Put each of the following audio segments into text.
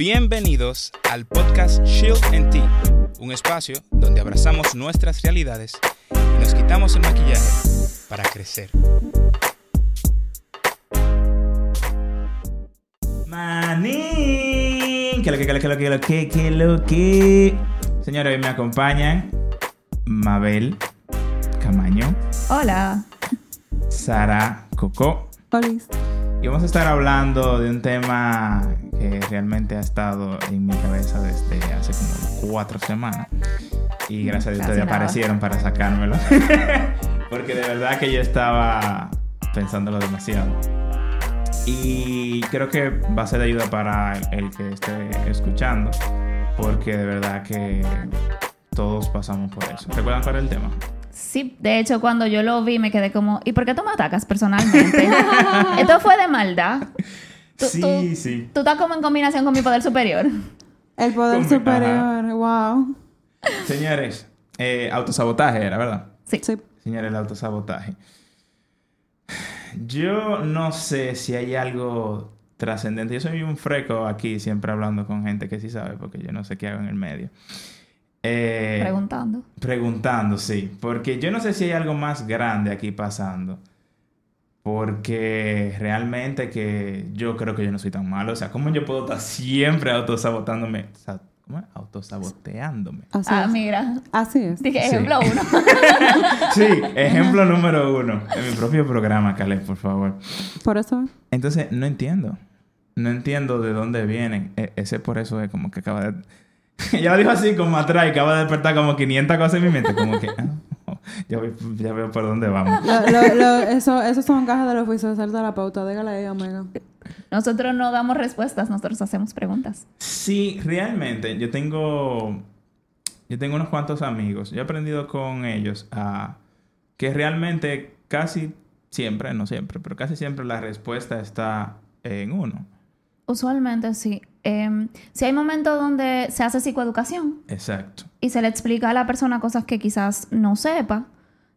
Bienvenidos al podcast Shield and Tea, un espacio donde abrazamos nuestras realidades y nos quitamos el maquillaje para crecer. Manín, que lo que, que lo que, lo que, lo que, que lo que. Señores, hoy me acompañan Mabel Camaño, Hola. Sara Coco. Olis. Y vamos a estar hablando de un tema que realmente ha estado en mi cabeza desde hace como cuatro semanas. Y gracias a ustedes aparecieron para sacármelo. Porque de verdad que yo estaba pensándolo demasiado. Y creo que va a ser de ayuda para el que esté escuchando. Porque de verdad que todos pasamos por eso. ¿Recuerdan cuál era el tema? Sí, de hecho, cuando yo lo vi me quedé como, ¿y por qué tú me atacas personalmente? Esto fue de maldad. Tú- sí, tú- sí. Tú estás como en combinación con mi poder superior. El poder Con- superior, wow. Señores, eh, autosabotaje era, ¿verdad? Sí. Sí. Señores, el autosabotaje. Yo no sé si hay algo trascendente. Yo soy un freco aquí, siempre hablando con gente que sí sabe, porque yo no sé qué hago en el medio. Eh, Preguntando. preguntando, sí. Porque yo no sé si hay algo más grande aquí pasando. Porque realmente que yo creo que yo no soy tan malo. O sea, ¿cómo yo puedo estar siempre autosabotándome? O sea, ¿cómo es? Autosaboteándome. Así Ah, es. mira. Así es. Dije, Sí. ejemplo uno. Sí, ejemplo número uno. En mi propio programa, Caleb, por favor. Por eso. Entonces, no entiendo. No entiendo de dónde vienen. E- ese por eso es como que acaba de... Ella lo dijo así como atrás y acaba de despertar como 500 cosas en mi mente. Como que... ah, ya, voy- ya veo por dónde vamos. Lo, lo, lo, eso, eso son cajas del oficio de ser terapeuta. Dígale ahí, amiga. Nosotros no damos respuestas, nosotros hacemos preguntas. Sí, realmente. Yo tengo... Yo tengo unos cuantos amigos. Yo he aprendido con ellos a... Que realmente casi siempre, no siempre, pero casi siempre la respuesta está en uno. Usualmente sí. Eh, si hay momentos donde se hace psicoeducación Exacto. y se le explica a la persona cosas que quizás no sepa.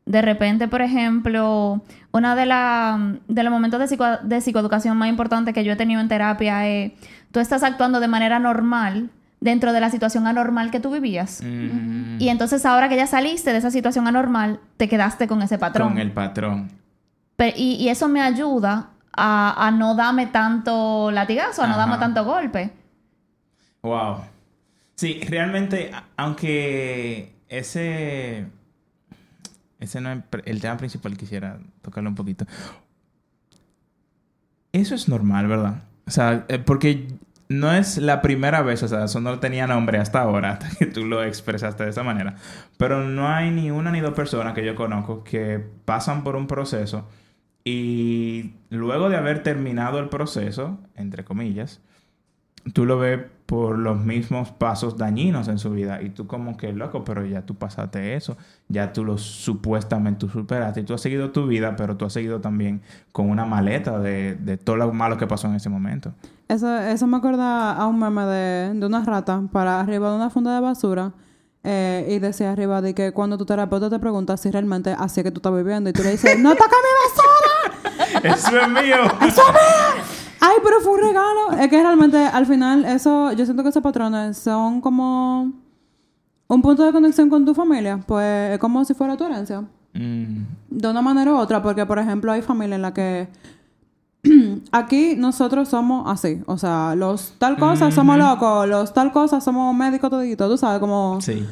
De repente, por ejemplo, uno de, la, de los momentos de, psico- de psicoeducación más importantes que yo he tenido en terapia es, tú estás actuando de manera normal dentro de la situación anormal que tú vivías. Mm, Y entonces ahora que ya saliste de esa situación anormal, te quedaste con ese patrón. Con el patrón. Y, y eso me ayuda a, a no darme tanto latigazo, a no Ajá. darme tanto golpe. Wow. Sí, realmente, aunque ese. Ese no es el tema principal, quisiera tocarlo un poquito. Eso es normal, ¿verdad? O sea, eh, porque no es la primera vez, o sea, eso no tenía nombre hasta ahora, hasta que tú lo expresaste de esa manera. Pero no hay ni una ni dos personas que yo conozco que pasan por un proceso y luego de haber terminado el proceso, entre comillas, tú lo ves por los mismos pasos dañinos en su vida y tú como que loco, pero ya tú pasaste eso, ya tú lo supuestamente superaste y tú has seguido tu vida, pero tú has seguido también con una maleta de, de todo lo malo que pasó en ese momento. Eso, eso me acuerda a un meme de, de una rata para arriba de una funda de basura. eh, y decía arriba de que cuando tu terapeuta te pregunta si realmente así es que tú estás viviendo y tú le dices, ¡No toca mi basura! ¡Eso es mío! Ay, pero fue un regalo. Es que realmente al final eso, yo siento que esos patrones son como un punto de conexión con tu familia. Pues es como si fuera tu herencia. Mm, De una manera u otra, porque por ejemplo hay familia en la que aquí nosotros somos así. O sea, los tal cosa somos locos, los tal cosa somos médicos toditos, tú sabes, como... sí.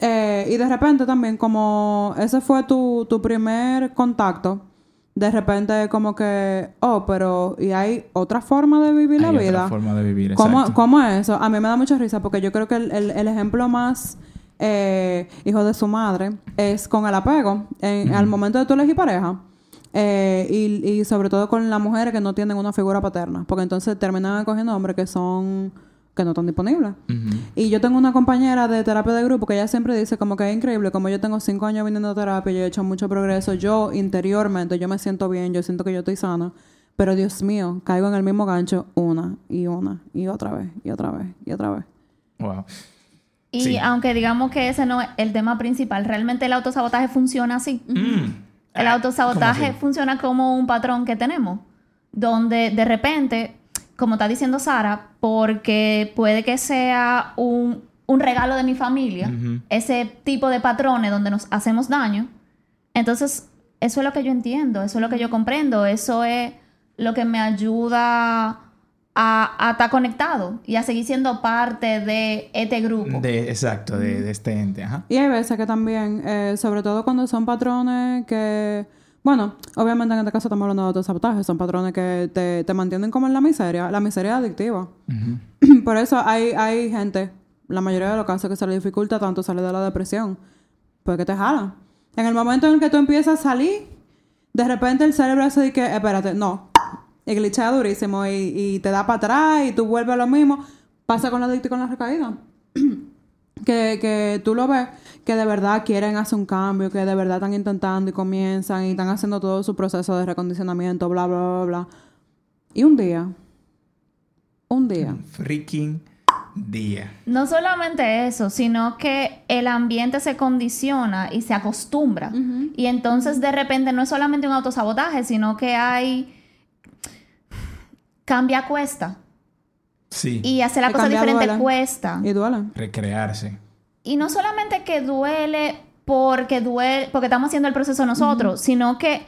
Eh, y de repente también como ese fue tu, tu primer contacto, de repente como que, oh, pero ¿y hay otra forma de vivir la Hay otra vida? forma de vivir, ¿Cómo. ¿Cómo es eso? A mí me da mucha risa porque yo creo que el, el- el ejemplo más eh, hijo de su madre es con el apego. En, Al momento de tú elegir pareja. eh, y, y sobre todo con las mujeres que no tienen una figura paterna. Porque entonces terminan cogiendo hombres que son... que no están disponibles. Y yo tengo una compañera de terapia de grupo que ella siempre dice como que es increíble, como yo tengo cinco años viniendo a terapia, yo he hecho mucho progreso, yo interiormente, yo me siento bien, yo siento que yo estoy sana, pero Dios mío, caigo en el mismo gancho una y una y otra vez y otra vez y otra vez. Wow. Y Sí. aunque digamos que ese no es el tema principal, realmente el autosabotaje funciona así. Mm. El Ah, autosabotaje funciona como un patrón que tenemos, donde de repente como está diciendo Sara, porque puede que sea un, un regalo de mi familia, ese tipo de patrones donde nos hacemos daño. Entonces, eso es lo que yo entiendo, eso es lo que yo comprendo, eso es lo que me ayuda a, a estar conectado y a seguir siendo parte de este grupo. De, exacto, de, de este ente. Ajá. Y hay veces que también, eh, sobre todo cuando son patrones que, bueno, obviamente en este caso estamos hablando de autosabotaje, son patrones que te, te mantienen como en la miseria. La miseria es adictiva. Por eso hay, hay gente, la mayoría de los casos, que se le dificulta tanto salir de la depresión. Porque te jalan. En el momento en el que tú empiezas a salir, de repente el cerebro hace de que, espérate, no. Y glitchea durísimo y, y te da para atrás y tú vuelves a lo mismo. Pasa con la adicto y con la recaída. que, que tú lo ves que de verdad quieren hacer un cambio, que de verdad están intentando y comienzan y están haciendo todo su proceso de recondicionamiento, bla, bla, bla, bla. Y un día, un día, Freaking día. No solamente eso, sino que el ambiente se condiciona y se acostumbra. Y entonces de repente no es solamente un autosabotaje, sino que hay... Cambia cuesta. Sí. Y hacer la cosa diferente cuesta. y duele. Recrearse. Y no solamente que duele porque duele, porque estamos haciendo el proceso nosotros, sino que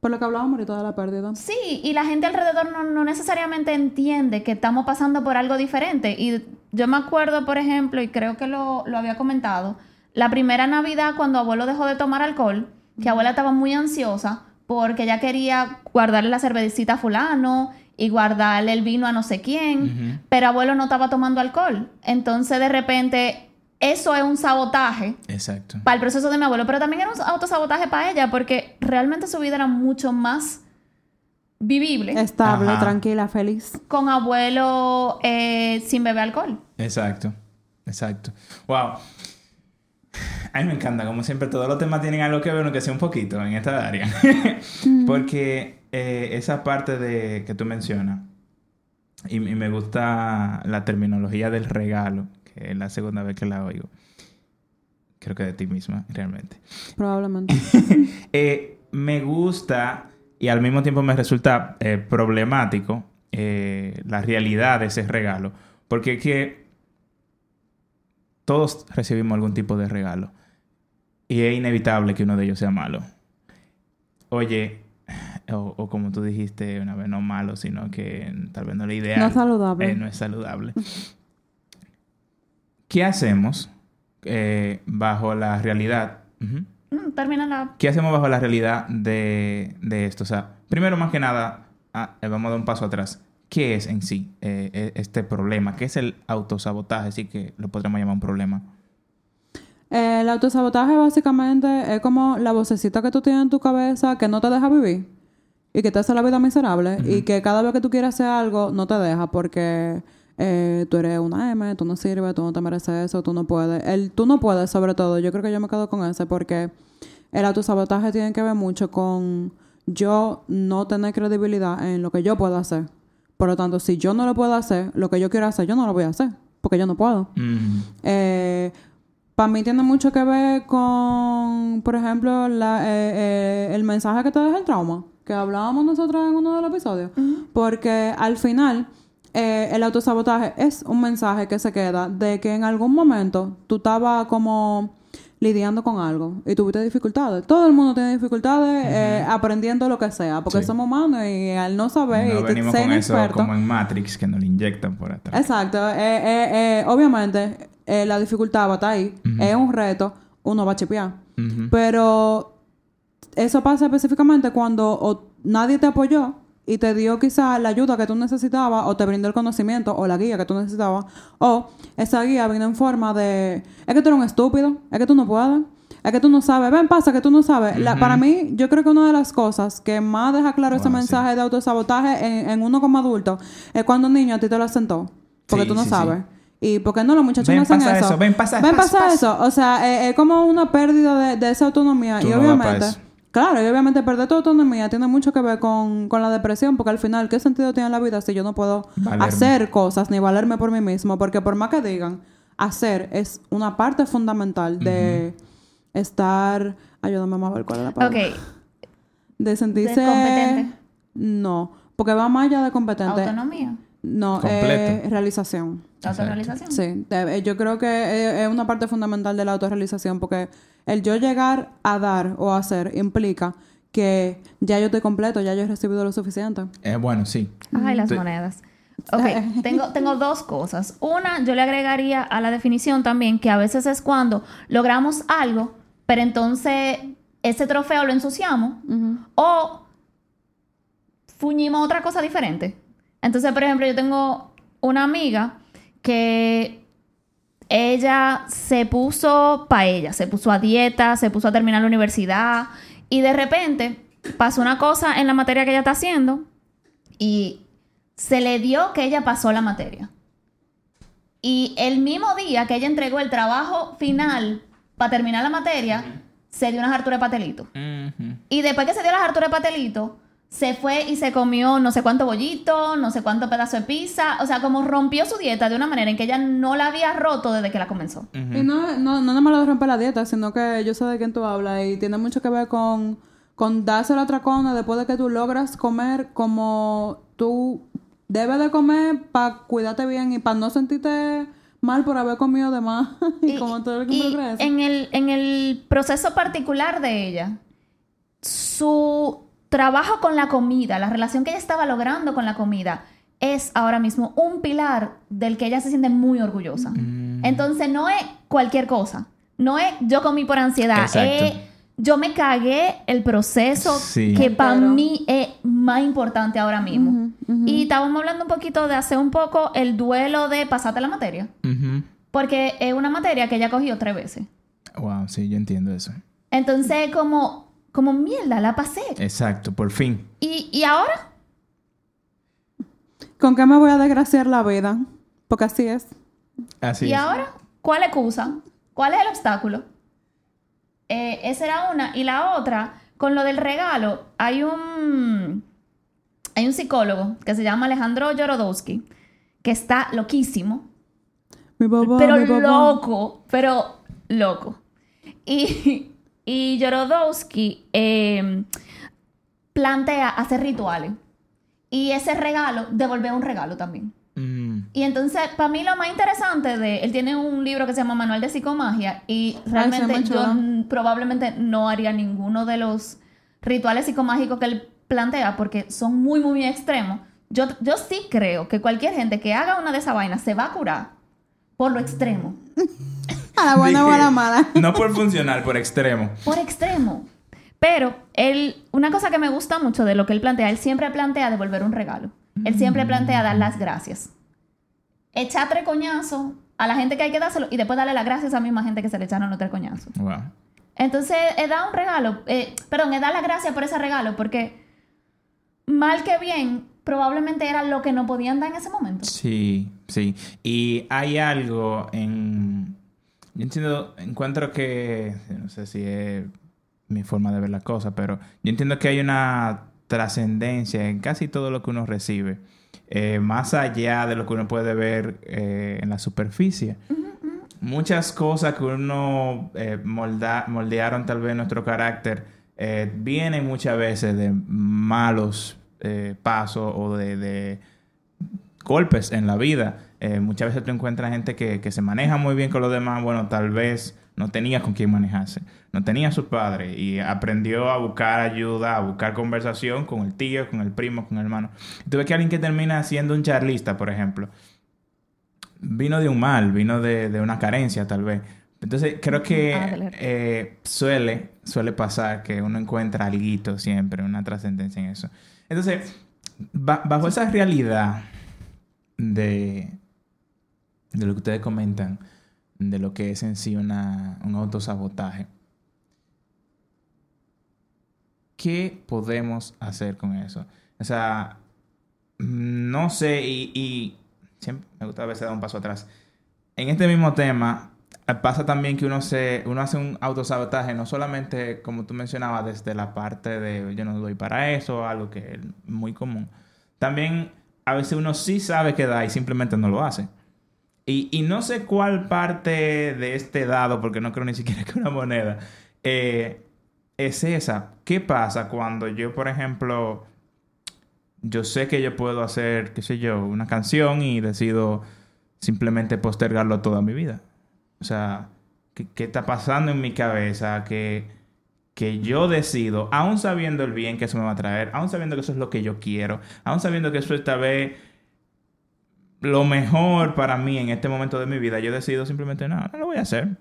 Por lo que hablábamos ahorita de la pérdida. Sí, y la gente alrededor no, no necesariamente entiende que estamos pasando por algo diferente. Y yo me acuerdo, por ejemplo, y creo que lo, lo había comentado, la primera Navidad cuando abuelo dejó de tomar alcohol, que abuela estaba muy ansiosa porque ella quería guardarle la cervecita a fulano y guardarle el vino a no sé quién, pero abuelo no estaba tomando alcohol. Entonces, de repente, eso es un sabotaje Exacto. para el proceso de mi abuelo, pero también era un autosabotaje para ella porque realmente su vida era mucho más vivible Estable, Ajá. tranquila, feliz. con abuelo eh, sin beber alcohol. Exacto. Exacto. Wow. A mí me encanta, como siempre, todos los temas tienen algo que ver, aunque sea un poquito en esta área. Porque eh, esa parte de que tú mencionas, y, y me gusta la terminología del regalo, que es la segunda vez que la oigo. Creo que de ti misma, realmente. Probablemente. Eh, me gusta y al mismo tiempo me resulta eh, problemático eh, la realidad de ese regalo. Porque es que todos recibimos algún tipo de regalo. Y es inevitable que uno de ellos sea malo. Oye, o, o como tú dijiste una vez, no malo, sino que tal vez no es saludable. Eh, no es saludable. ¿Qué hacemos eh, bajo la realidad? Mm, termina la... ¿Qué hacemos bajo la realidad de, de esto? O sea, primero más que nada, ah, eh, vamos a dar un paso atrás. ¿Qué es en sí eh, este problema? ¿Qué es el autosabotaje? Así que lo podríamos llamar un problema. El autosabotaje básicamente es como la vocecita que tú tienes en tu cabeza que no te deja vivir y que te hace la vida miserable y que cada vez que tú quieres hacer algo no te deja porque eh, tú eres una M, tú no sirves, tú no te mereces eso, tú no puedes. El tú no puedes sobre todo, yo creo que yo me quedo con ese porque el autosabotaje tiene que ver mucho con yo no tener credibilidad en lo que yo puedo hacer. Por lo tanto, si yo no lo puedo hacer, lo que yo quiero hacer, yo no lo voy a hacer porque yo no puedo. Eh, para mí tiene mucho que ver con, por ejemplo, la, eh, eh, el mensaje que te deja el trauma, que hablábamos nosotros en uno de los episodios. Porque al final, eh, el autosabotaje es un mensaje que se queda de que en algún momento tú estabas como lidiando con algo y tuviste dificultades. Todo el mundo tiene dificultades eh, aprendiendo lo que sea, porque Sí. somos humanos y al no saber no y venimos ser con eso inexperto- como en Matrix, que nos lo inyectan por atrás. Exacto. Eh, obviamente, la dificultad va a estar ahí. Es un reto. Uno va a chipear. Pero eso pasa específicamente cuando o nadie te apoyó y te dio quizás la ayuda que tú necesitabas o te brindó el conocimiento o la guía que tú necesitabas o esa guía vino en forma de es que tú eres un estúpido, es que tú no puedes, es que tú no sabes, ven pasa que tú no sabes. La- para mí yo creo que una de las cosas que más deja claro ese mensaje de autosabotaje en, en uno como adulto es cuando un niño a ti te lo sentó porque Sí, tú no sí, sabes. Y por qué no los muchachos no hacen pasa eso. ven, pasa- ven, pasa- eso. O sea, eh, es como una pérdida de, de esa autonomía. Tú y no obviamente. Claro, y obviamente perder tu autonomía tiene mucho que ver con, con la depresión, porque al final, ¿qué sentido tiene la vida si yo no puedo Valerme. hacer cosas ni valerme por mí mismo? Porque por más que digan, hacer es una parte fundamental de estar. Ayúdame a ver cuál es la palabra. Ok, De sentirse. ¿De competente? No. Porque va más allá de competente. Autonomía. No, Completo. eh, realización. Autorrealización. Sí, de- yo creo que es, es una parte fundamental de la autorrealización porque el yo llegar a dar o a hacer implica que ya yo estoy completo, ya yo he recibido lo suficiente. Eh, bueno, sí. Ay, las Sí. monedas. Ok, tengo, tengo dos cosas. Una, yo le agregaría a la definición también que a veces es cuando logramos algo, pero entonces ese trofeo lo ensuciamos o fuñimos otra cosa diferente. Entonces, por ejemplo, yo tengo una amiga que ella se puso para ella, se puso a dieta, se puso a terminar la universidad y de repente pasó una cosa en la materia que ella está haciendo y se le dio que ella pasó la materia. Y el mismo día que ella entregó el trabajo final para terminar la materia, se dio unas harturas de patelito. Y después que se dio las harturas de patelito, se fue y se comió no sé cuánto bollito, no sé cuánto pedazo de pizza. O sea, como rompió su dieta de una manera en que ella no la había roto desde que la comenzó. Y no, no, no nada más lo de romper la dieta, sino que yo sé de quién tú hablas y tiene mucho que ver con, con darse la tracona después de que tú logras comer como tú debes de comer para cuidarte bien y para no sentirte mal por haber comido de más y, como todo lo que y en el, en el proceso particular de ella, su trabajo con la comida, la relación que ella estaba logrando con la comida, es ahora mismo un pilar del que ella se siente muy orgullosa. Entonces no es cualquier cosa. No es yo comí por ansiedad. Exacto. Es yo me cagué el proceso Sí. que para mí es más importante ahora mismo. Y estábamos hablando un poquito de hacer un poco el duelo de pasarte la materia. Porque es una materia que ella cogió tres veces. Wow, sí, yo entiendo eso. Entonces, como, como mierda, la pasé. Exacto, por fin. ¿Y, y ahora? ¿Con qué me voy a desgraciar la vida? Porque así es. Así ¿Y es. ahora? ¿Cuál excusa? ¿Cuál es el obstáculo? Eh, esa era una. Y la otra, con lo del regalo, hay un. Hay un psicólogo que se llama Alejandro Jorodowski, que está loquísimo. Mi papá, pero mi papá. loco, pero loco. Y, y Jorodowski eh, plantea hacer rituales. Y ese regalo, devolver un regalo también. Mm, Y entonces, para mí lo más interesante de... Él tiene un libro que se llama Manual de Psicomagia y realmente yo probablemente no haría ninguno de los rituales psicomágicos que él plantea porque son muy, muy extremos. Yo, yo sí creo que cualquier gente que haga una de esas vainas se va a curar por lo extremo. A la buena o a la mala. No por funcional, por extremo. Por extremo. Pero él, una cosa que me gusta mucho de lo que él plantea, él siempre plantea devolver un regalo. Él siempre plantea dar las gracias. Echar tres coñazos a la gente que hay que dárselo y después darle las gracias a esa misma gente que se le echaron los tres coñazos. Wow. Entonces, es dar un regalo, eh, perdón, es dar las gracias por ese regalo porque mal que bien, probablemente era lo que no podían dar en ese momento. Sí, sí. Y hay algo en... Yo entiendo, encuentro que... No sé si es mi forma de ver la cosa, pero yo entiendo que hay una trascendencia en casi todo lo que uno recibe. eh, más allá de lo que uno puede ver eh, en la superficie. Muchas cosas que uno eh, molda- moldearon tal vez nuestro carácter vienen muchas veces de malos pasos o de, de golpes en la vida. Eh, muchas veces tú encuentras gente que, que se maneja muy bien con los demás. Bueno, tal vez no tenía con quién manejarse. No tenía a su padre y aprendió a buscar ayuda, a buscar conversación con el tío, con el primo, con el hermano. Tú ves que alguien que termina siendo un charlista, por ejemplo, vino de un mal, vino de, de una carencia tal vez. Entonces creo que Ah, eh, suele, suele pasar que uno encuentra algo siempre, una trascendencia en eso. Entonces, ba- bajo esa realidad de, de lo que ustedes comentan, de lo que es en sí una, un autosabotaje, ¿qué podemos hacer con eso? O sea, no sé, y, siempre me gusta a veces dar un paso atrás. En este mismo tema, pasa también que uno se uno hace un autosabotaje, no solamente, como tú mencionabas, desde la parte de yo no doy para eso, algo que es muy común. También a veces uno sí sabe que da y simplemente no lo hace. Y, no sé cuál parte de este dado, porque no creo ni siquiera que una moneda, eh, es esa. ¿Qué pasa cuando yo, por ejemplo, yo sé que yo puedo hacer, qué sé yo, una canción y decido simplemente postergarlo toda mi vida. O sea, ¿qué, está pasando en mi cabeza? Que, que yo decido, aún sabiendo el bien que eso me va a traer, aún sabiendo que eso es lo que yo quiero, aún sabiendo que eso es tal vez lo mejor para mí en este momento de mi vida, yo decido simplemente, no, no lo voy a hacer.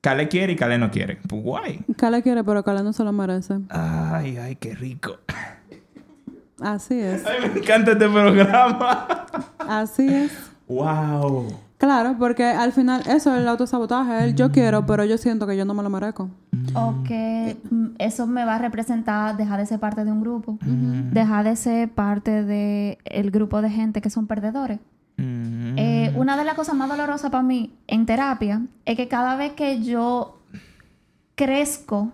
Cale quiere y Cale no quiere. Pues guay. Cale quiere, pero Cale no se lo merece. Ay, ay, qué rico. Así es. Ay, me encanta este programa. Así es. Wow. Claro, porque al final eso es el autosabotaje. El yo quiero, pero yo siento que yo no me lo merezco. O que mm, eso me va a representar dejar de ser parte de un grupo. Dejar de ser parte del el grupo de gente que son perdedores. Mm. Eh, una de las cosas más dolorosas para mí en terapia es que cada vez que yo crezco,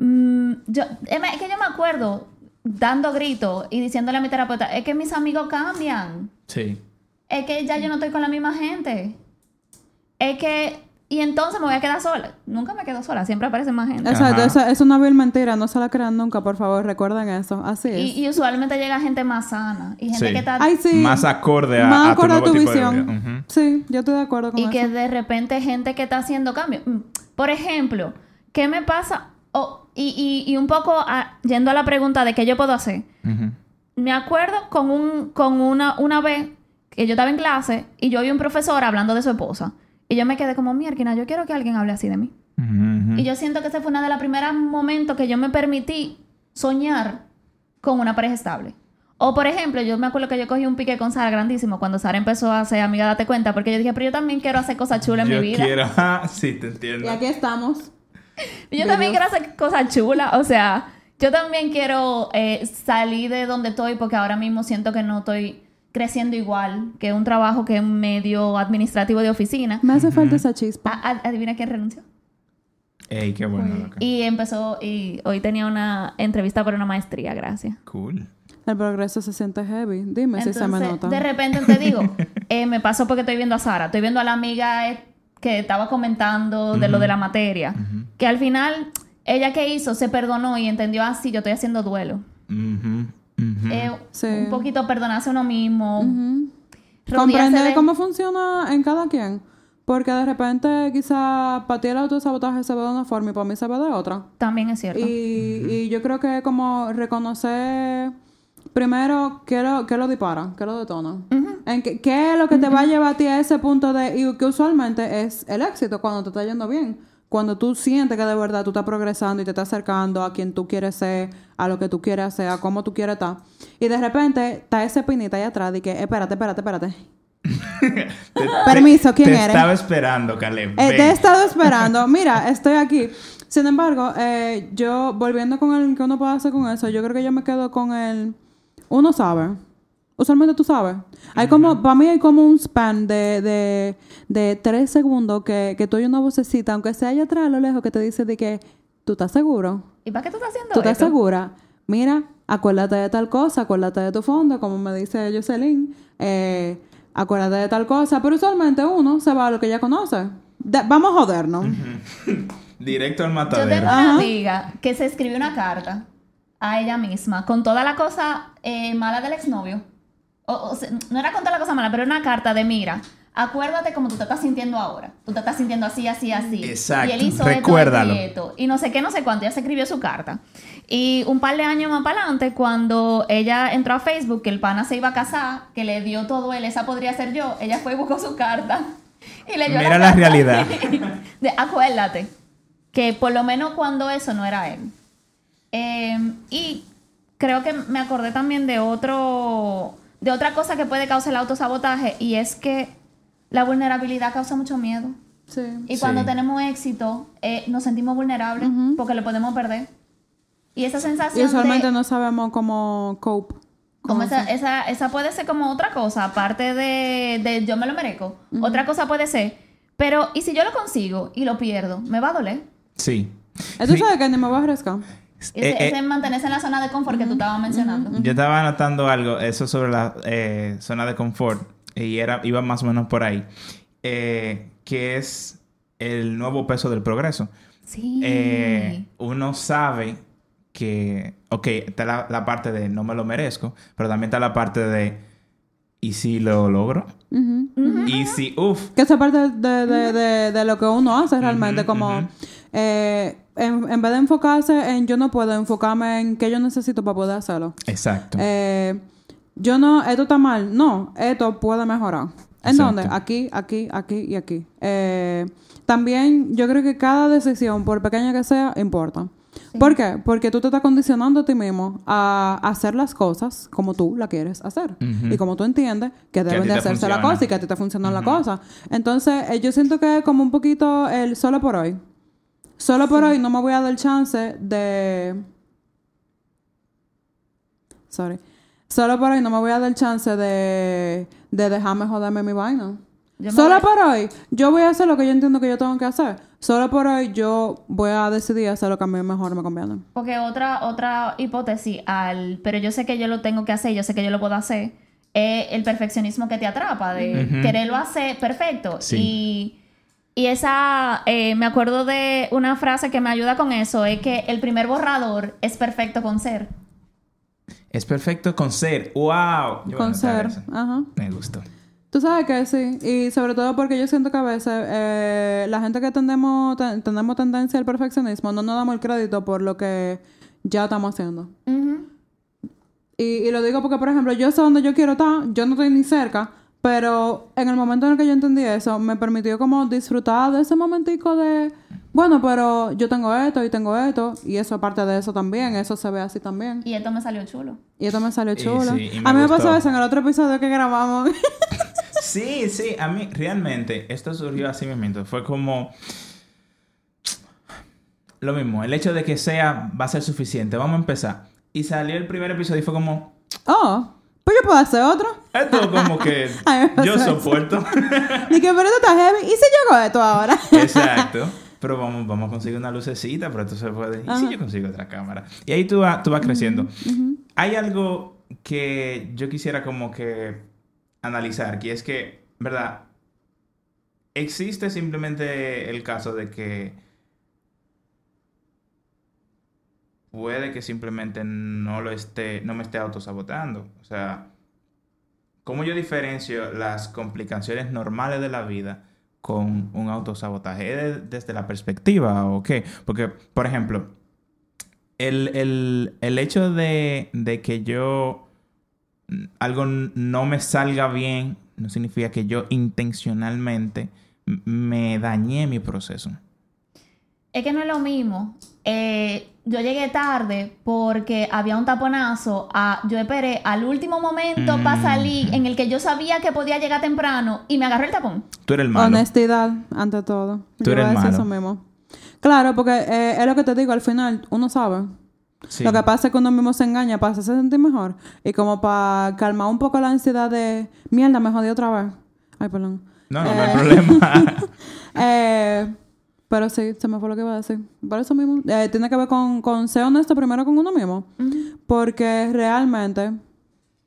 mm, yo, es que yo me acuerdo dando gritos y diciéndole a mi terapeuta, es que mis amigos cambian, Sí. Es que ya yo no estoy con la misma gente, es que, y entonces me voy a quedar sola. Nunca me quedo sola, siempre aparece más gente. Exacto, eso es una vil mentira. No se la crean nunca, por favor. Recuerden eso. Así es. Y, y usualmente llega gente más sana y gente Sí. que está... Ay, sí. Más acorde a, Más a tu acorde a tu tipo de visión. Sí, yo estoy de acuerdo con y eso. que de repente gente que está haciendo cambios. Mm, Por ejemplo, ¿qué me pasa? Oh, y, y- y un poco a- yendo a la pregunta de qué yo puedo hacer. Me acuerdo con, un, con una, una vez que yo estaba en clase y yo vi un profesor hablando de su esposa. Y yo me quedé como, mierda, yo quiero que alguien hable así de mí. Y yo siento que ese fue uno de los primeros momentos que yo me permití soñar con una pareja estable. O, por ejemplo, yo me acuerdo que yo cogí un pique con Sara grandísimo cuando Sara empezó a ser amiga, date cuenta, porque yo dije, pero yo también quiero hacer cosas chulas en Yo mi vida. quiero... Ah, sí, te entiendo. Y aquí estamos. Y Yo también quiero hacer cosas chulas. O sea, yo también quiero eh, salir de donde estoy porque ahora mismo siento que no estoy creciendo igual que un trabajo que es medio administrativo de oficina. Me hace falta esa chispa. A- a- adivina quién renunció. Ey, qué bueno. Y empezó, y hoy tenía una entrevista para una maestría, gracias. Cool. El progreso se siente heavy. Dime si se me Entonces, nota. de repente te digo, eh, me pasó porque estoy viendo a Sara, estoy viendo a la amiga que estaba comentando de lo de la materia, que al final, ella que hizo, se perdonó y entendió así, yo estoy haciendo duelo. Eh, Sí. Un poquito perdonarse a uno mismo. Rodearse Comprender de- cómo funciona en cada quien. Porque de repente quizá para ti el autosabotaje se ve de una forma y para mí se ve de otra. También es cierto. Y, y yo creo que como reconocer primero qué lo, qué lo dispara, qué lo detona. en qué, qué es lo que te va a llevar a ti a ese punto de... Y que usualmente es el éxito cuando te está yendo bien. Cuando tú sientes que de verdad tú estás progresando y te estás acercando a quien tú quieres ser, a lo que tú quieres hacer, a cómo tú quieres estar. Y de repente está ese pinita ahí atrás de que, espérate, espérate, espérate. Te- Permiso, te- ¿quién te eres? estaba esperando, Caleb. Eh, te he estado esperando. Mira, estoy aquí. Sin embargo, eh, yo, volviendo con el que uno puede hacer con eso, yo creo que yo me quedo con el... Uno sabe. Usualmente tú sabes. Hay como... Para mí hay como un span de, de, de tres segundos que, que tú oyes una vocecita, aunque sea allá atrás a lo lejos, que te dice de que... ¿Tú estás seguro? ¿Y para qué tú estás haciendo ¿Tú estás esto? segura? Mira, acuérdate de tal cosa, acuérdate de tu fondo, como me dice Jocelyn. Eh, acuérdate de tal cosa. Pero usualmente uno se va a lo que ya conoce. De- vamos a jodernos. Directo al Yo matadero. tengo una Ajá. amiga que se escribió una carta a ella misma con toda la cosa eh, mala del exnovio. O, o sea, no era con toda la cosa mala, pero era una carta de mira. Acuérdate cómo tú te estás sintiendo ahora. Tú te estás sintiendo así, así, así. Exacto. Y él hizo Recuérdalo. esto, y no sé qué, no sé cuánto. Ella se escribió su carta. Y un par de años más para adelante, cuando ella entró a Facebook, que el pana se iba a casar, que le dio todo él, esa podría ser yo. Ella fue y buscó su carta. Y leyó Mira la realidad. De, acuérdate que por lo menos cuando eso no era él. Eh, y creo que me acordé también de otro de otra cosa que puede causar el autosabotaje y es que la vulnerabilidad causa mucho miedo. Sí. Y cuando Sí. tenemos éxito, eh, nos sentimos vulnerables porque lo podemos perder. Y esa Y sensación usualmente de, no sabemos cómo cope. como esa, eso. esa, esa puede ser como otra cosa, aparte de, de yo me lo merezco. Otra cosa puede ser, pero ¿y si yo lo consigo y lo pierdo? ¿Me va a doler? Sí. ¿Tú Sí. sabes que ni me voy a arriesgar? Ese, Eh, eh, ese mantenerse en la zona de confort que tú estabas mencionando. Yo estaba anotando algo, eso sobre la eh, zona de confort, y era, iba más o menos por ahí, eh, que es el nuevo peso del progreso. Sí. Eh, uno sabe que, ok, está la, la parte de no me lo merezco, pero también está la parte de, ¿y si lo logro? Ujú. Y si, uff, Que esa parte de, de, de, de lo que uno hace realmente, Ujú, como ujú. eh, en, en vez de enfocarse en yo no puedo, enfocarme en qué yo necesito para poder hacerlo. exacto. Eh, yo no, esto está mal. No, esto puede mejorar. ¿En Exacto. dónde? Aquí, aquí, aquí y aquí. Eh, también yo creo que cada decisión, por pequeña que sea, importa. ¿Por qué? Porque tú te estás condicionando a ti mismo a hacer las cosas como tú la quieres hacer. Y como tú entiendes que deben de hacerse la funciona. cosa y que a ti te funciona la cosa. Entonces, eh, yo siento que es como un poquito el solo por hoy. Solo por hoy no me voy a dar el chance de... Sorry. Solo por hoy no me voy a dar el chance de, de dejarme joderme mi vaina. Solo voy- por hoy, yo voy a hacer lo que yo entiendo que yo tengo que hacer. Solo por hoy, yo voy a decidir hacer lo que a mí mejor me conviene. Porque otra, otra hipótesis al, pero yo sé que yo lo tengo que hacer, yo sé que yo lo puedo hacer, es el perfeccionismo que te atrapa, de quererlo hacer perfecto. Sí. Y, y esa, eh, me acuerdo de una frase que me ayuda con eso, es que el primer borrador es perfecto con ser. Es perfecto con ser. ¡Wow! Yo Con ser. Ajá. Me gustó. Tú sabes que sí. Y sobre todo porque yo siento que a veces eh, la gente que tendemos, te- tenemos tendencia al perfeccionismo no nos damos el crédito por lo que ya estamos haciendo. Y lo digo porque, por ejemplo, yo sé dónde yo quiero estar, yo no estoy ni cerca, pero en el momento en el que yo entendí eso, me permitió como disfrutar de ese momentico de, bueno, pero yo tengo esto y tengo esto, y eso aparte de eso también, eso se ve así también. Y esto me salió chulo. Y esto me salió Y chulo. sí, y me a mí me pasó eso en el otro episodio que grabamos. Sí, sí, a mí realmente esto surgió así mismo. Fue como lo mismo, el hecho de que sea va a ser suficiente. Vamos a empezar. Y salió el primer episodio y fue como oh, pues yo puedo hacer otro. esto como que yo soporto. Y que, pero esto está heavy. ¿Y si yo hago esto ahora? Exacto. Pero vamos, vamos a conseguir una lucecita, pero esto se puede. ¿Y si yo consigo otra cámara? Y ahí tú, vas- tú vas creciendo. Hay algo que yo quisiera como que analizar, que es que, ¿verdad? Existe simplemente el caso de que puede que simplemente no lo esté, no me esté autosabotando. O sea, ¿cómo yo diferencio las complicaciones normales de la vida con un autosabotaje? ¿Es de- desde la perspectiva o qué? Porque, por ejemplo, el, el- el hecho de, de que yo mm, algo no me salga bien no significa que yo intencionalmente me dañé mi proceso. Es que no es lo mismo. Eh, yo llegué tarde porque había un taponazo. a- yo esperé al último momento para Mm. salir en el que yo sabía que podía llegar temprano y me agarró el tapón. Tú eres el malo. Honestidad, ante todo. Tú Yo eres voy a decir malo. eso mismo. Claro, porque eh, es lo que te digo, al final uno sabe. Sí. Lo que pasa es que uno mismo se engaña para hacerse sentir mejor. Y como para calmar un poco la ansiedad de, mierda, me jodí otra vez. Ay, perdón. No, no, no Eh, hay problema. Eh, pero sí, se me fue lo que iba a decir. Por eso mismo. Eh, tiene que ver con, con ser honesto primero con uno mismo. Porque realmente...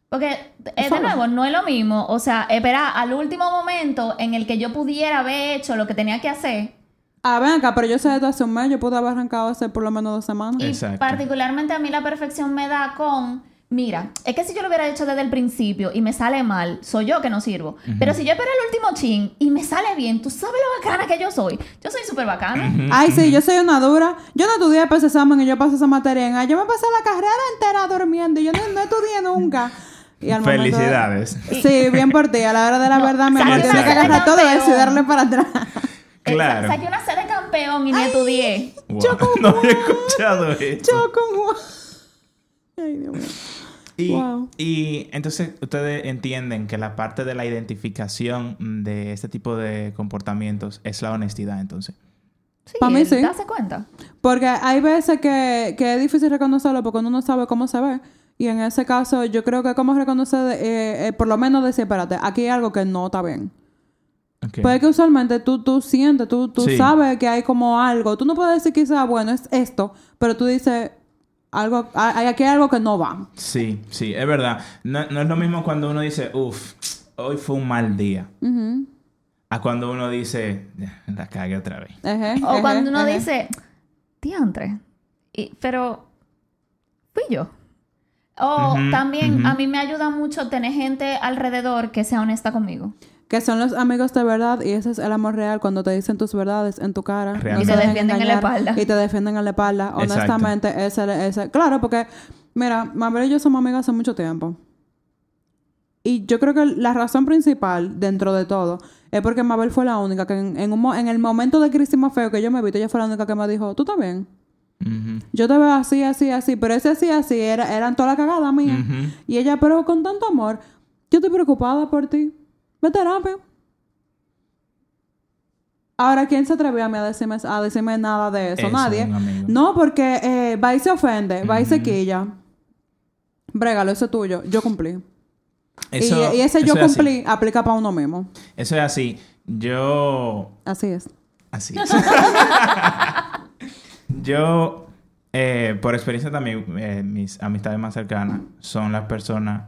Porque, eh, de nuevo, no es lo mismo. O sea, esperar al último momento en el que yo pudiera haber hecho lo que tenía que hacer. Ah, ven acá, pero yo sé esto hace un mes. Yo pude haber arrancado hace por lo menos dos semanas. Y Exacto. particularmente a mí la perfección me da con, mira, es que si yo lo hubiera hecho desde el principio y me sale mal, soy yo que no sirvo. Pero si yo espero el último chin y me sale bien, tú sabes lo bacana que yo soy. Yo soy súper bacana. Ay, sí, yo soy una dura. Yo no estudié para ese examen y yo pasé esa materia en A. Yo me pasé la carrera entera durmiendo y yo no, no estudié nunca. Y al momento de- Felicidades. Sí, bien por ti. A la hora de la No, verdad, mi saqué amor, una tienes que agarrar todo eso y darle para atrás. Claro. sa- Saqué una sede campeón y ni estudié. Wow. No había escuchado eso. Yo. Ay, Dios mío. Y, Wow. y entonces ustedes entienden que la parte de la identificación de este tipo de comportamientos es la honestidad, entonces. Sí, Pa' mí sí. darse cuenta. Porque hay veces que, que es difícil reconocerlo porque uno no sabe cómo se ve. Y en ese caso, yo creo que como reconocer, eh, eh, por lo menos decir, espérate, aquí hay algo que no está bien. Ok. Puede que usualmente tú, tú sientes, tú, tú Sí. sabes que hay como algo. Tú no puedes decir quizá, bueno, es esto, pero tú dices, algo, hay, aquí hay algo que no va. Sí, sí, es verdad. No, no es lo mismo cuando uno dice, uff, hoy fue un mal día. A cuando uno dice, "Ya, la cagué otra vez. O cuando uno dice, diantre. Y- pero fui yo. O también a mí me ayuda mucho tener gente alrededor que sea honesta conmigo. Que son los amigos de verdad y ese es el amor real cuando te dicen tus verdades en tu cara. no Y te defienden en la espalda. Y te defienden en la espalda. Honestamente, ese, ese... Claro, porque, mira, Mabel y yo somos amigas hace mucho tiempo. Y yo creo que la razón principal, dentro de todo, es porque Mabel fue la única que en, en un en el momento de crisis más feo que yo me vi, ella fue la única que me dijo, ¿tú estás bien? Ujú. Yo te veo así, así, así, pero ese así, así, era, eran toda la cagada mía. Y ella, pero con tanto amor, yo estoy preocupada por ti. Ve a terapia. Ahora, ¿quién se atrevió a mí a decirme, a decirme nada de eso? Eso, Nadie. No, porque eh, va y se ofende, va y se quilla. Brégalo, eso es tuyo. Yo cumplí. Eso- y, y ese yo es así. cumplí aplica para uno mismo. Eso es así. Yo Así es. Así es. Yo, eh, por experiencia también, eh, mis amistades más cercanas son las personas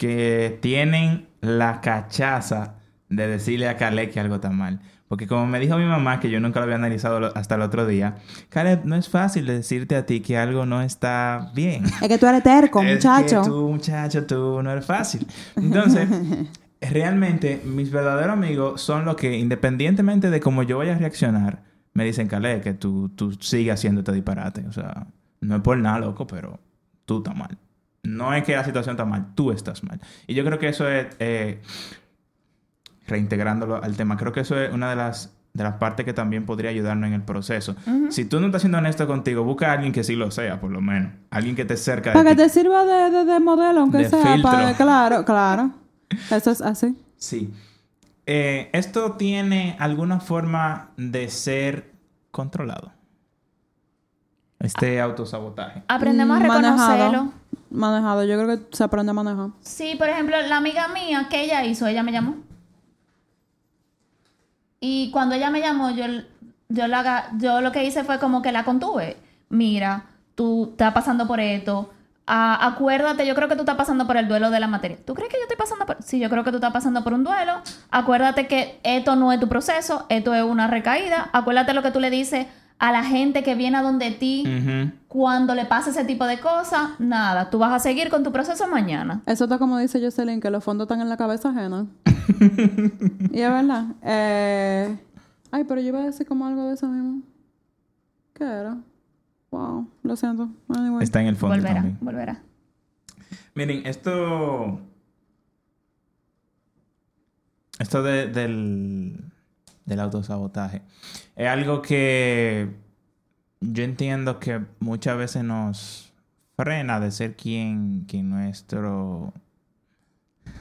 que tienen la cachaza de decirle a Caleb que algo está mal. Porque como me dijo mi mamá, que yo nunca lo había analizado hasta el otro día, Caleb, no es fácil decirte a ti que algo no está bien. Es que tú eres terco, Es muchacho. que tú, muchacho, tú no eres fácil. Entonces, realmente, mis verdaderos amigos son los que, independientemente de cómo yo vaya a reaccionar, me dicen, Calé, que tú, tú sigas haciendo este disparate. O sea, no es por nada, loco, pero tú estás mal. No es que la situación está mal, tú estás mal. Y yo creo que eso es, eh, reintegrándolo al tema, creo que eso es una de las, de las partes que también podría ayudarnos en el proceso. Si tú no estás siendo honesto contigo, busca a alguien que sí lo sea, por lo menos. Alguien que te cerca de Para que te sirva de, de- de modelo, aunque De sea. filtro. Para, claro, claro. Eso es así. Sí. Eh, ¿Esto tiene alguna forma de ser controlado? Este autosabotaje. Aprendemos a Mm, manejado. reconocerlo. Manejado. Yo creo que se aprende a manejar. Sí, por ejemplo, la amiga mía, ¿qué ella hizo? Ella me llamó. Y cuando ella me llamó, yo, yo, la, haga- yo lo que hice fue como que la contuve. Mira, tú estás pasando por esto. Ah, acuérdate, yo creo que tú estás pasando por el duelo de la materia. ¿Tú crees que yo estoy pasando por...? Sí, yo creo que tú estás pasando por un duelo. Acuérdate que esto no es tu proceso, esto es una recaída. Acuérdate lo que tú le dices a la gente que viene a donde ti cuando le pasa ese tipo de cosas. Nada, tú vas a seguir con tu proceso mañana. Eso está como dice Jocelyn, que los fondos están en la cabeza ajena. y es verdad. Eh... Ay, pero yo iba a decir como algo de eso mismo. ¿Qué era? Wow, lo siento. Anyway. Está en el fondo Volverá, también. volverá. Miren, esto... Esto de- del, del autosabotaje es algo que yo entiendo que muchas veces nos frena de ser quien, quien nuestro...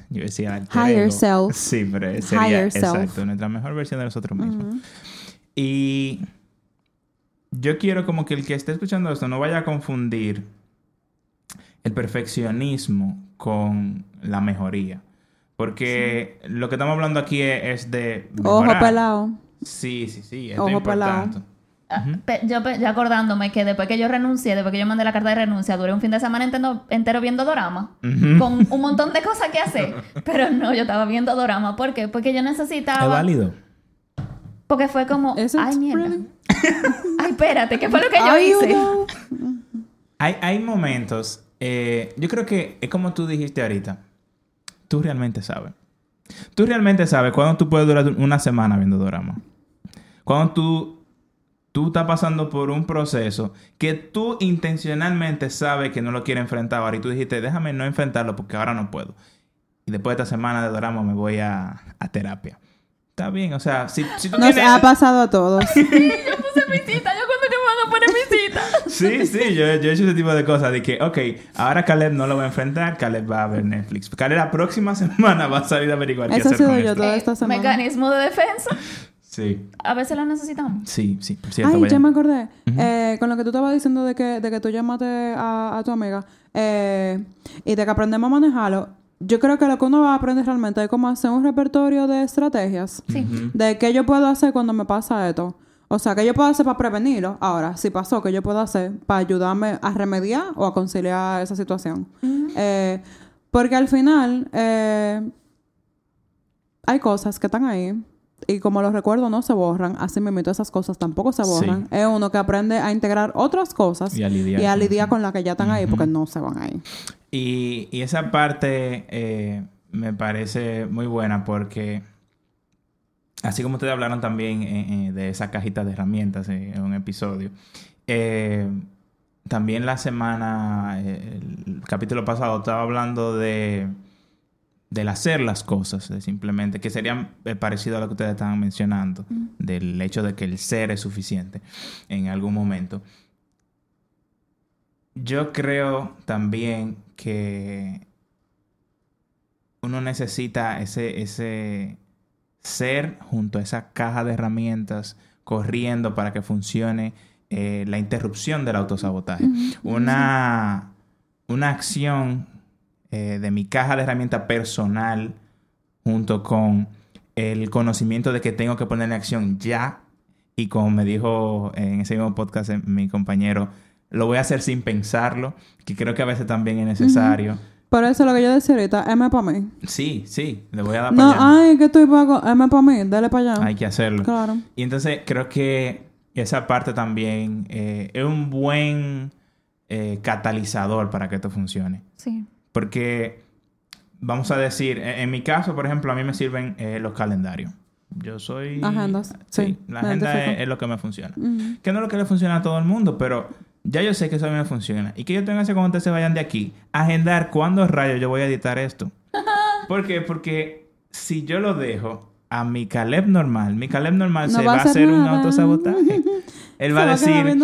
Yo decía... alter Higher ego. self. Sí, pero sería... Higher self. exacto, nuestra mejor versión de nosotros mismos. Y yo quiero como que el que esté escuchando esto no vaya a confundir el perfeccionismo con la mejoría. Porque lo que estamos hablando aquí es, es de... Ojo pelado. Sí, sí, sí. Esto Ojo es importante. Ah, yo acordándome que después que yo renuncié, después que yo mandé la carta de renuncia, duré un fin de semana entero, entero viendo dorama. Con un montón de cosas que hacer. Pero no, yo estaba viendo dorama. ¿Por qué? Porque yo necesitaba... Es válido. Porque fue como... Ay, mierda. Ay, espérate, ¿qué fue lo que yo Ay, hice? Hay, hay momentos... eh, yo creo que es como tú dijiste ahorita. Tú realmente sabes. Tú realmente sabes cuándo tú puedes durar una semana viendo drama. Cuando tú, tú estás pasando por un proceso que tú intencionalmente sabes que no lo quieres enfrentar ahora y tú dijiste, déjame no enfrentarlo porque ahora no puedo. Y después de esta semana de drama me voy a, a terapia. Está bien, o sea, si, si tú Nos tienes... ha pasado a todos. Yo puse mi cita. Yo cuando que me van a poner mi cita. Sí, sí, yo, yo he hecho ese tipo de cosas. De que, ok, ahora Caleb no lo va a enfrentar, Caleb va a ver Netflix. Caleb la próxima semana va a salir a averiguar qué Eso he hacer sido con yo esto. toda esta semana. Mecanismo de defensa. Sí, A veces lo necesitamos. sí, sí, por cierto. Ay, vaya. ya me acordé. Eh, con lo que tú estabas diciendo de que, de que tú llamaste a, a tu amiga eh, y de que aprendemos a manejarlo, yo creo que lo que uno va a aprender realmente es como hacer un repertorio de estrategias. Sí. De qué yo puedo hacer cuando me pasa esto. O sea, qué yo puedo hacer para prevenirlo. Ahora, si pasó, qué yo puedo hacer para ayudarme a remediar o a conciliar esa situación. Eh, porque al final eh, hay cosas que están ahí y como los recuerdos no se borran, así mismo esas cosas tampoco se borran. Es uno que aprende a integrar otras cosas Y a lidiar con con las que ya están ahí porque no se van ahí. Y, y esa parte eh, me parece muy buena porque, así como ustedes hablaron también eh, eh, de esa cajita de herramientas en un episodio, eh, también la semana, el capítulo pasado, estaba hablando de del hacer las cosas, de simplemente, que sería parecido a lo que ustedes estaban mencionando, del hecho de que el ser es suficiente en algún momento. Yo creo también que uno necesita ese, ese ser junto a esa caja de herramientas corriendo para que funcione eh, la interrupción del autosabotaje. Una, una acción eh, de mi caja de herramientas personal junto con el conocimiento de que tengo que poner en acción ya y como me dijo en ese mismo podcast eh, mi compañero, lo voy a hacer sin pensarlo, que creo que a veces también es necesario. Por eso lo que yo decía ahorita, M para mí. Sí, sí, le voy a dar No, para allá. ay, que estoy pago, M para mí, dale para allá. Hay que hacerlo. Claro. Y entonces creo que esa parte también eh, es un buen eh, catalizador para que esto funcione. Sí. Porque, vamos a decir, en, en mi caso, por ejemplo, a mí me sirven eh, los calendarios. Yo soy... Agendas, Sí, sí, la agenda es, es lo que me funciona. Que no es lo que le funciona a todo el mundo, pero ya yo sé que eso a mí me funciona. Y que yo tengo que hacer cuando ustedes se vayan de aquí, agendar cuándo rayos yo voy a editar esto. ¿Por qué? Porque si yo lo dejo a mi Caleb normal, mi Caleb normal No se va a hacer un autosabotaje. Él va a decir...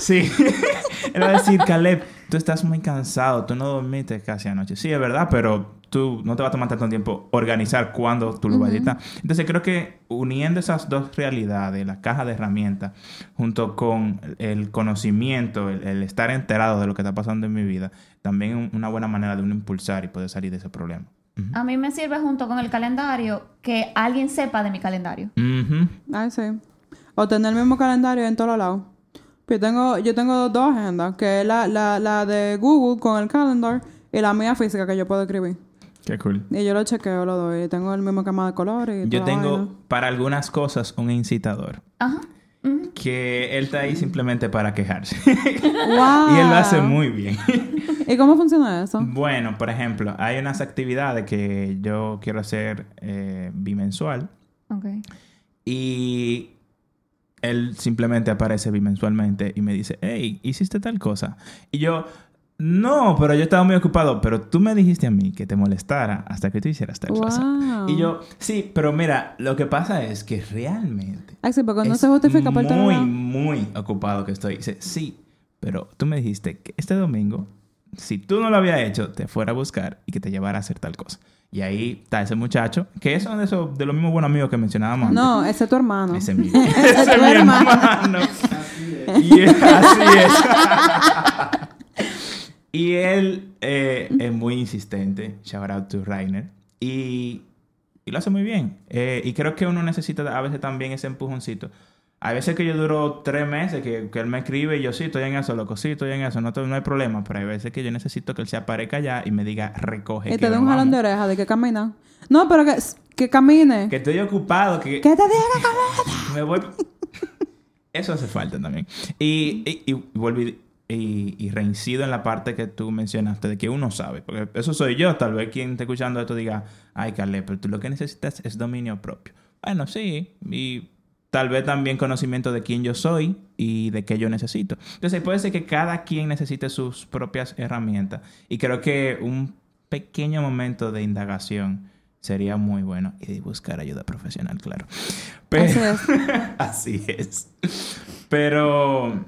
Sí. Él va a decir, Caleb, tú estás muy cansado, tú no dormiste casi anoche. Sí, es verdad, pero tú no te va a tomar tanto tiempo organizar cuándo tú lo vas a editar. Entonces creo que uniendo esas dos realidades, la caja de herramientas, junto con el conocimiento, el, el estar enterado de lo que está pasando en mi vida, también es una buena manera de uno impulsar y poder salir de ese problema. A mí me sirve junto con el calendario que alguien sepa de mi calendario. Ujú. Ay, sí. O tener el mismo calendario en todos lados. Yo tengo, yo tengo dos agendas, que es la, la, la de Google con el calendar y la mía física que yo puedo escribir. Qué cool. Y yo lo chequeo, lo doy. Tengo el mismo esquema de colores y Yo tengo vaina. para algunas cosas un incitador. Ajá. Que él está ahí simplemente para quejarse. ¡Wow! Y él lo hace muy bien. ¿Y cómo funciona eso? bueno, por ejemplo, hay unas actividades que yo quiero hacer eh, bimensual Ok. y él simplemente aparece bimensualmente y me dice, hey, ¿hiciste tal cosa? Y yo, no, pero yo estaba muy ocupado, pero tú me dijiste a mí que te molestara hasta que tú hicieras tal cosa. Wow. Y yo, sí, pero mira, lo que pasa es que realmente sí, porque no se justifica por muy, muy ocupado que estoy. Dice, sí, pero tú me dijiste que este domingo, si tú no lo habías hecho, te fuera a buscar y que te llevara a hacer tal cosa. Y ahí está ese muchacho, que es uno de esos, de los mismos buenos amigos que mencionábamos antes. No, ese es tu hermano. Ese es mi, ese es es tu mi hermano. hermano. Y es- así es. y él eh, es muy insistente. Shout out to Rainer. Y, y lo hace muy bien. Eh, y creo que uno necesita a veces también ese empujoncito. Hay veces que yo duro tres meses que, que él me escribe y yo sí, estoy en eso, loco, sí, estoy en eso, no, no hay problema. Pero hay veces que yo necesito que él se aparezca ya y me diga, recoge. Y te dé un jalón de vamos". oreja de que camina. No, pero que, que camine. Que estoy ocupado, que, Que te diga que camine. me voy. Eso hace falta también. Y, y, y, y- y reincido en la parte que tú mencionaste de que uno sabe. Porque eso soy yo. Tal vez quien esté escuchando esto diga, ay, Carle, pero tú lo que necesitas es dominio propio. Bueno, sí. Y tal vez también conocimiento de quién yo soy y de qué yo necesito. Entonces, puede ser que cada quien necesite sus propias herramientas. Y creo que un pequeño momento de indagación sería muy bueno. Y de buscar ayuda profesional, claro. Pero- Así es. Así es. Pero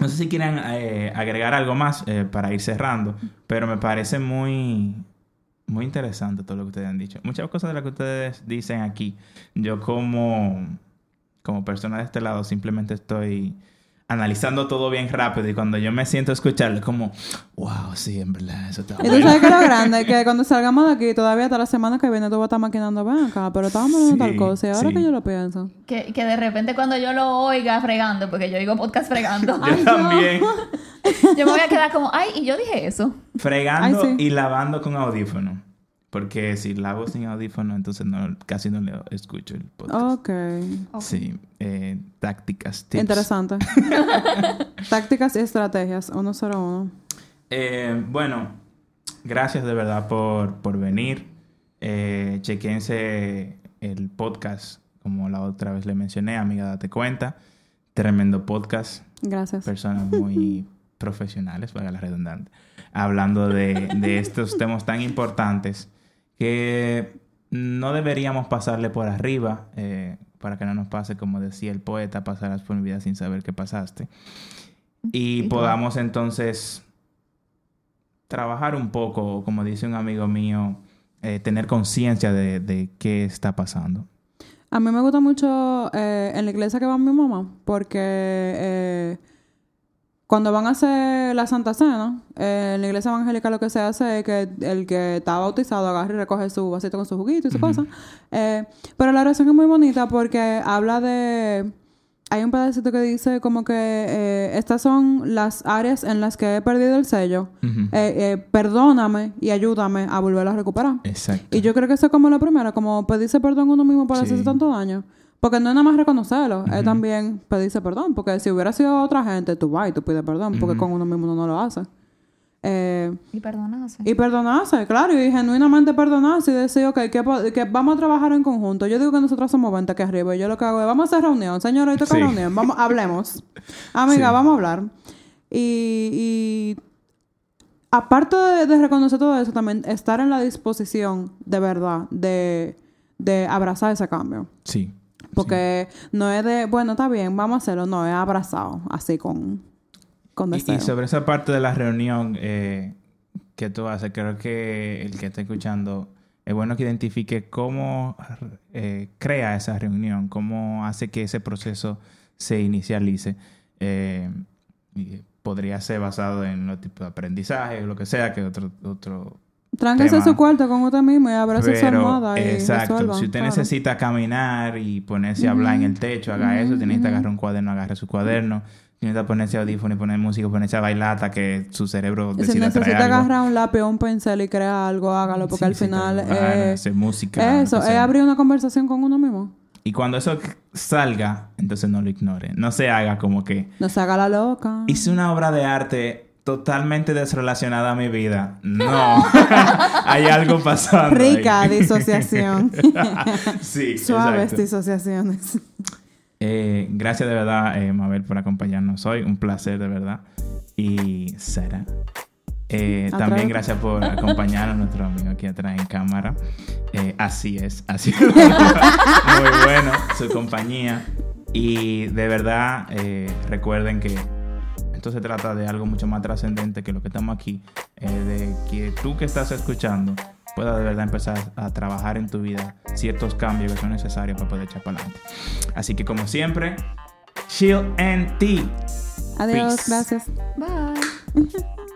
no sé si quieren eh, agregar algo más eh, para ir cerrando, pero me parece muy, muy interesante todo lo que ustedes han dicho. Muchas cosas de las que ustedes dicen aquí, yo como, como persona de este lado simplemente estoy analizando todo bien rápido y cuando yo me siento a escucharlo es como, wow, sí, en verdad, eso está Y tú sabes que lo grande, que cuando salgamos de aquí, todavía hasta la semana que viene tú vas a estar maquinando, ven acá, pero estábamos hablando de Sí, tal cosa y ahora sí. que yo lo pienso. Que, que de repente cuando yo lo oiga fregando, porque yo oigo podcast fregando, Yo también. yo me voy a quedar como, ay, y yo dije eso. Fregando Ay, sí. y lavando con audífono. Porque si la hago sin audífono, entonces no, casi no le escucho el podcast. Ok. Sí, eh, tácticas, tips. Interesante. Tácticas y estrategias, 101. Eh, bueno, gracias de verdad por, por venir. Eh, chequense el podcast, como la otra vez le mencioné, amiga, date cuenta. Tremendo podcast. Gracias. Personas muy profesionales, valga la redundante, hablando de, de estos temas tan importantes que no deberíamos pasarle por arriba eh, para que no nos pase, como decía el poeta, pasarás por mi vida sin saber qué pasaste. Y podamos entonces trabajar un poco, como dice un amigo mío, eh, tener conciencia de, de qué está pasando. A mí me gusta mucho eh, en la iglesia que va mi mamá, porque cuando van a hacer la Santa Cena, eh, en la iglesia evangélica lo que se hace es que el que está bautizado agarra y recoge su vasito con su juguito y su Ujú. cosa. Eh, pero la oración es muy bonita porque habla de... Hay un pedacito que dice como que eh, estas son las áreas en las que he perdido el sello. Perdóname y ayúdame a volverlo a recuperar. Exacto. Y yo creo que eso es como la primera, como pedirse perdón a uno mismo por Sí. hacerse tanto daño. Porque no es nada más reconocerlo, es Ujú. también pedirse perdón. Porque si hubiera sido otra gente, tú vas y tú pides perdón, porque con uno mismo uno no lo hace. Eh, Y perdonarse. y perdonarse, claro, y genuinamente perdonarse y decir, ok, que, que vamos a trabajar en conjunto. Yo digo que nosotros somos 20 aquí arriba y yo lo que hago es, vamos a hacer reunión, señora, hoy toca Sí. reunión, vamos, hablemos. Amiga, Sí. vamos a hablar. Y, y aparte de, de reconocer todo eso, también estar en la disposición de verdad de, de abrazar ese cambio. Sí. Porque no es de, bueno, está bien, vamos a hacerlo, no, es abrazado, así con, con Y, deseo. y sobre esa parte de la reunión eh, que tú haces, creo que el que está escuchando es bueno que identifique cómo eh, crea esa reunión, cómo hace que ese proceso se inicialice. Eh, y podría ser basado en los tipos de aprendizaje o lo que sea, que otro, otro Tránquese tema. su cuarto con usted mismo y abrace su almohada y exacto, resuelvan, si usted claro. necesita caminar y ponerse a hablar en el techo, haga eso. Si necesita agarrar un cuaderno, agarre su cuaderno. Si necesita ponerse audífono y poner música, ponerse a bailar hasta que su cerebro Si decida traer necesita algo. agarrar un lápiz o un pincel y crear algo, hágalo, porque Sí, al sí, final eh, hacer música. eso, es abrir una conversación con uno mismo. Y cuando eso salga, entonces no lo ignore. No se haga como que No se haga la loca. hice una obra de arte totalmente desrelacionada a mi vida. No, hay algo pasando. ahí. Rica disociación. sí, Suaves exacto. disociaciones. Eh, gracias de verdad, eh, Mabel, por acompañarnos hoy. Un placer de verdad. Y Sara. Eh, también gracias por acompañarnos, nuestro amigo aquí atrás en cámara. Eh, así es, así es. Muy bueno su compañía. Y de verdad, eh, recuerden que esto se trata de algo mucho más trascendente que lo que estamos aquí. eh, de que tú que estás escuchando puedas de verdad empezar a trabajar en tu vida ciertos cambios que son necesarios para poder echar para adelante. Así que como siempre, chill and tea. Adiós, Peace. gracias. Bye.